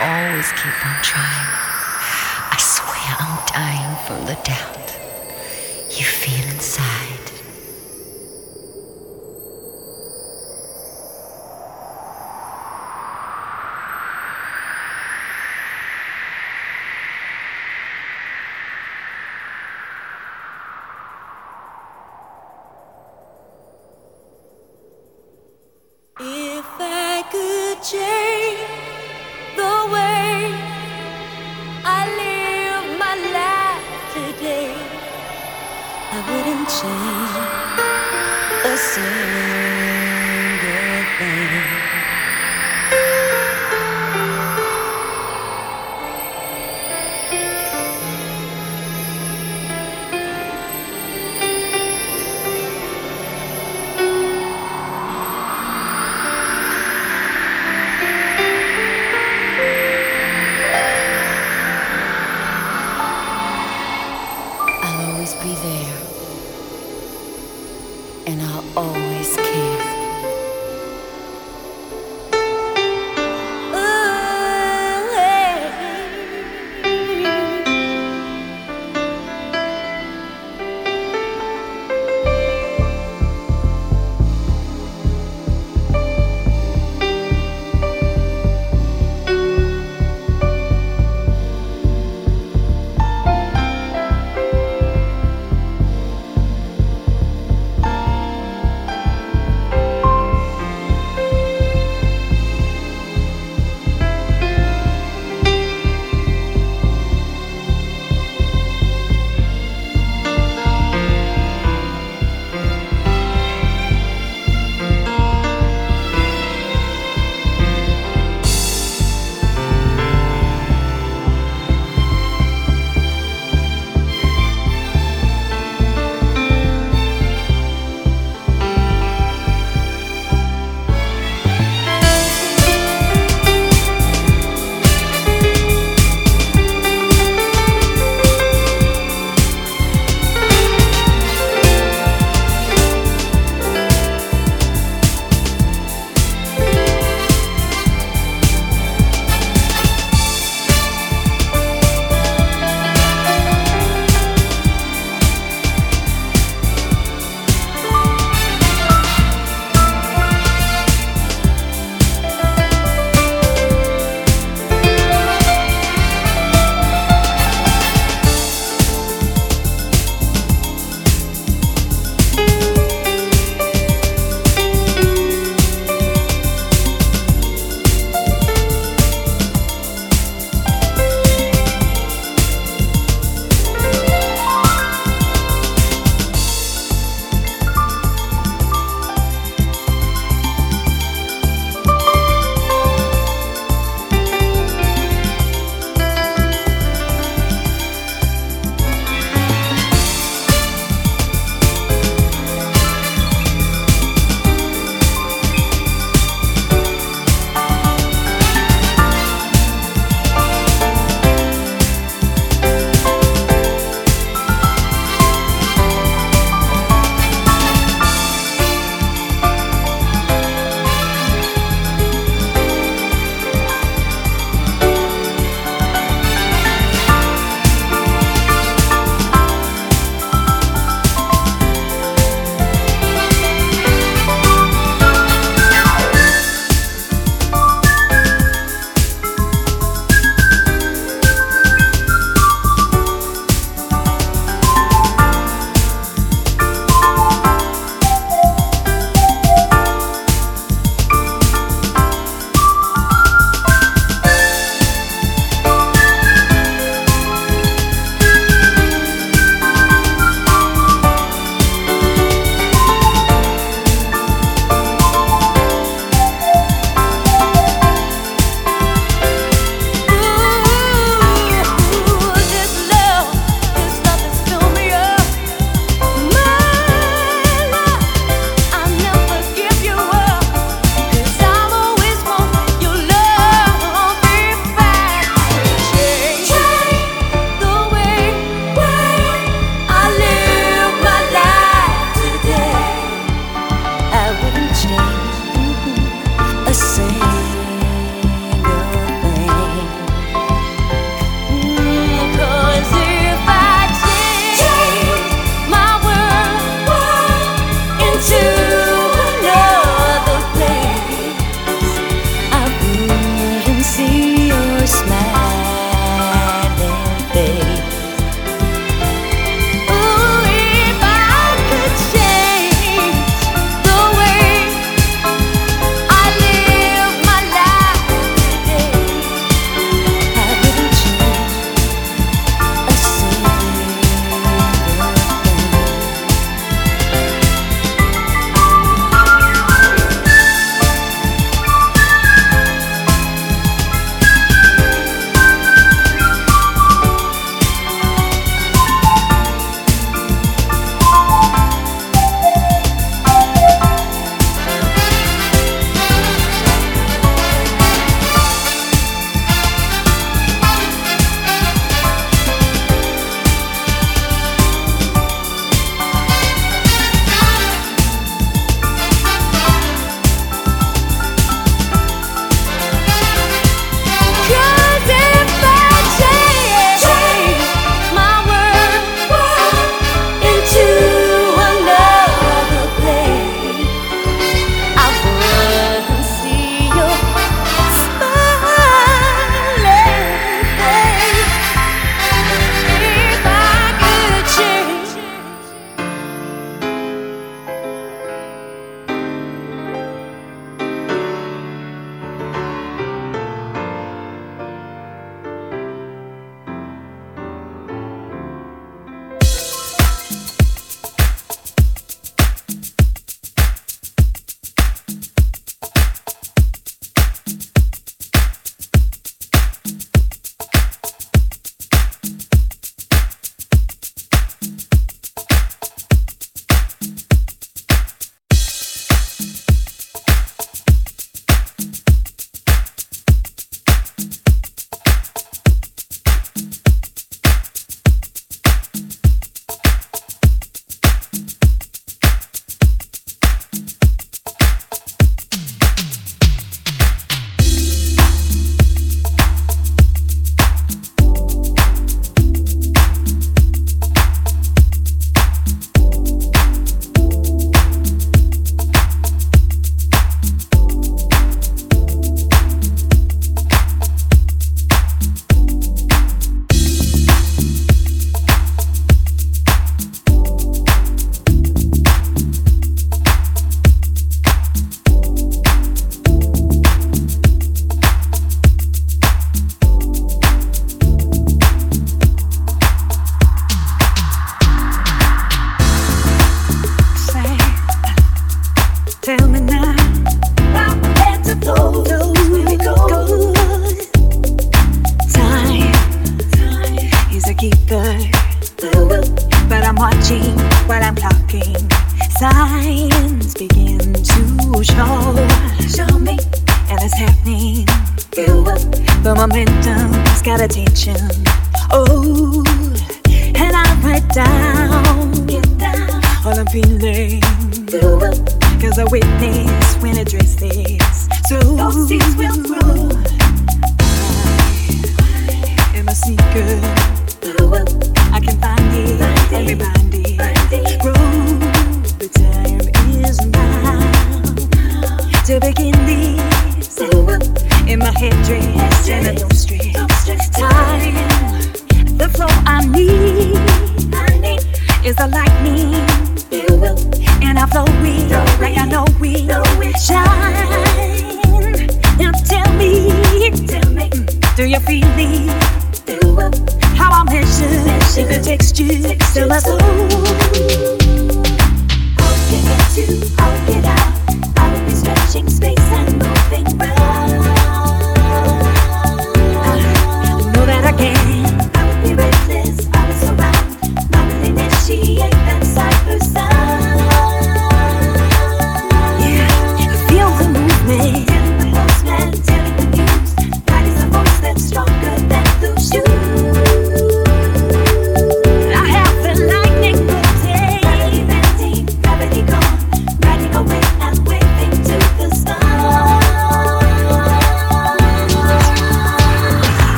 always keep on trying. I swear I'm dying from the doubt you feel inside.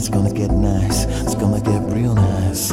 It's gonna get nice, it's gonna get real nice.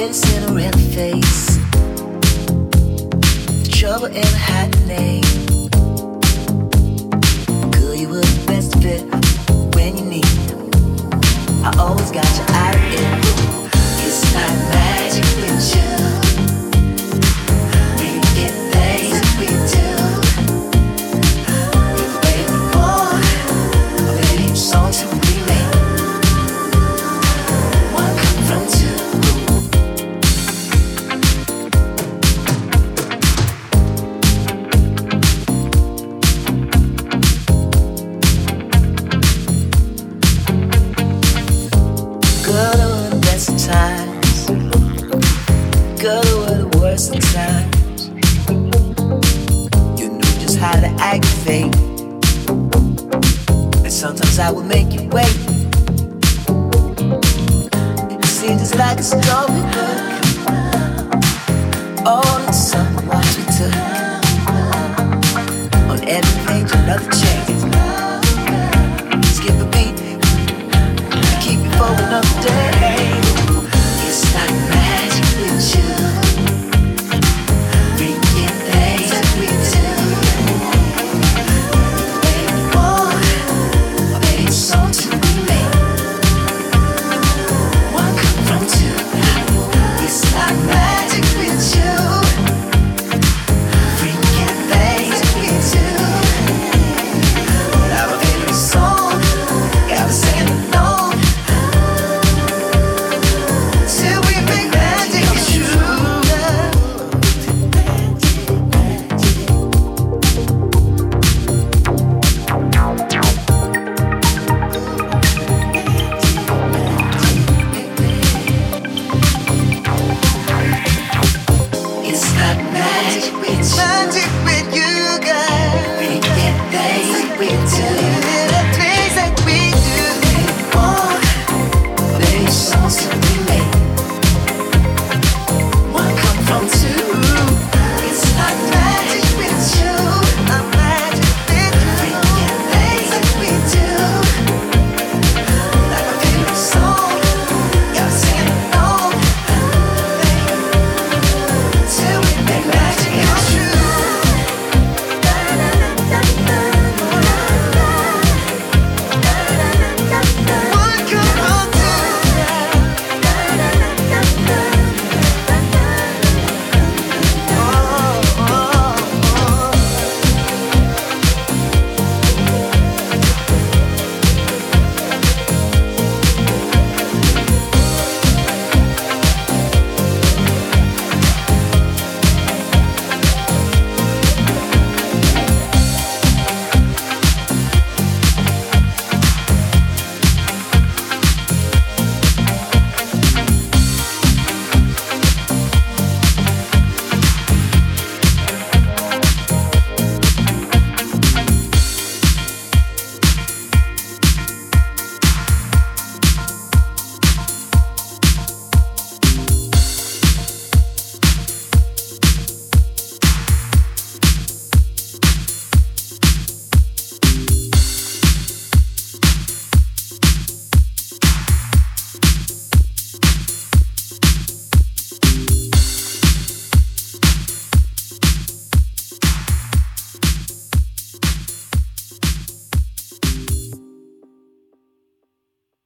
pretty cigarette face. The trouble in a hat you the best when you need. I always got you.